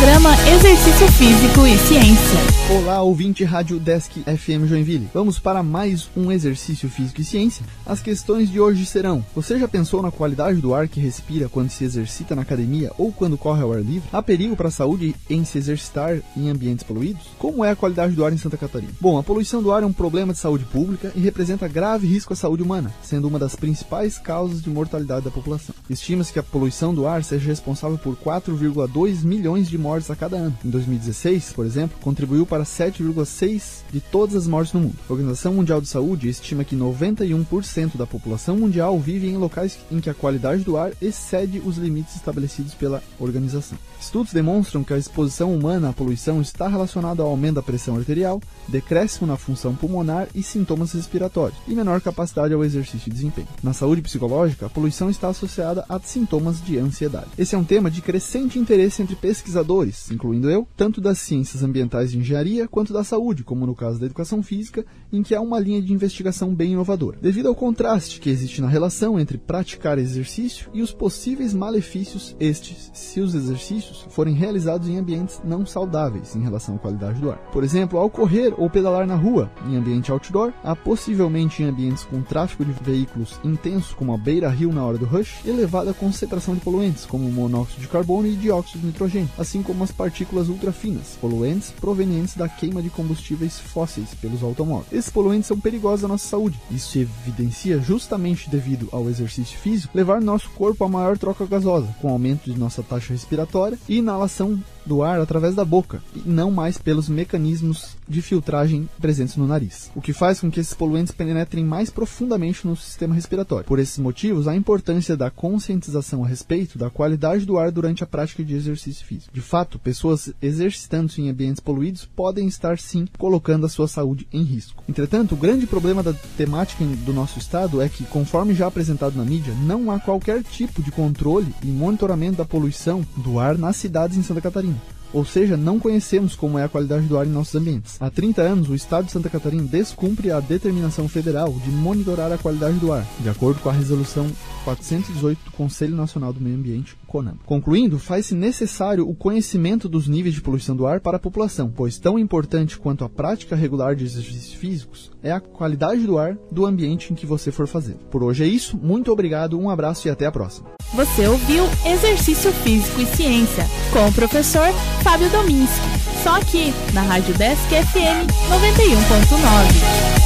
Programa Exercício Físico e Ciência. Olá, ouvinte Rádio Desk FM Joinville. Vamos para mais um exercício físico e ciência. As questões de hoje serão: Você já pensou na qualidade do ar que respira quando se exercita na academia ou quando corre ao ar livre? Há perigo para a saúde em se exercitar em ambientes poluídos? Como é a qualidade do ar em Santa Catarina? Bom, a poluição do ar é um problema de saúde pública e representa grave risco à saúde humana, sendo uma das principais causas de mortalidade da população. Estima-se que a poluição do ar seja responsável por 4,2 milhões de mortes a cada ano. Em 2016, por exemplo, contribuiu para 7,6% de todas as mortes no mundo. A Organização Mundial de Saúde estima que 91% da população mundial vive em locais em que a qualidade do ar excede os limites estabelecidos pela organização. Estudos demonstram que a exposição humana à poluição está relacionada ao aumento da pressão arterial, decréscimo na função pulmonar e sintomas respiratórios, e menor capacidade ao exercício e desempenho. Na saúde psicológica, a poluição está associada a sintomas de ansiedade. Esse é um tema de crescente interesse entre pesquisadores, incluindo eu, tanto das ciências ambientais e engenharia quanto da saúde, como no caso da educação física, em que há uma linha de investigação bem inovadora. Devido ao contraste que existe na relação entre praticar exercício e os possíveis malefícios estes, se os exercícios forem realizados em ambientes não saudáveis em relação à qualidade do ar. Por exemplo, ao correr ou pedalar na rua, em ambiente outdoor, há possivelmente em ambientes com tráfego de veículos intenso, como a beira-rio na hora do rush, elevada concentração de poluentes, como monóxido de carbono e dióxido de nitrogênio, assim como as partículas ultrafinas, poluentes provenientes da queima de combustíveis fósseis pelos automóveis. Esses poluentes são perigosos à nossa saúde. Isso evidencia justamente devido ao exercício físico levar nosso corpo a maior troca gasosa, com aumento de nossa taxa respiratória e inalação do ar através da boca e não mais pelos mecanismos de filtragem presentes no nariz, o que faz com que esses poluentes penetrem mais profundamente no sistema respiratório. Por esses motivos, a importância da conscientização a respeito da qualidade do ar durante a prática de exercício físico. De fato, pessoas exercitando-se em ambientes poluídos podem estar sim colocando a sua saúde em risco. Entretanto, o grande problema da temática do nosso estado é que, conforme já apresentado na mídia, não há qualquer tipo de controle e monitoramento da poluição do ar nas cidades em Santa Catarina. Ou seja, não conhecemos como é a qualidade do ar em nossos ambientes. Há 30 anos, o Estado de Santa Catarina descumpre a determinação federal de monitorar a qualidade do ar, de acordo com a Resolução 418 do Conselho Nacional do Meio Ambiente, CONAM. Concluindo, faz-se necessário o conhecimento dos níveis de poluição do ar para a população, pois tão importante quanto a prática regular de exercícios físicos é a qualidade do ar do ambiente em que você for fazer. Por hoje é isso, muito obrigado, um abraço e até a próxima. Você ouviu Exercício Físico e Ciência com o professor Fábio Dominski, só aqui na Rádio Desk FM 91.9.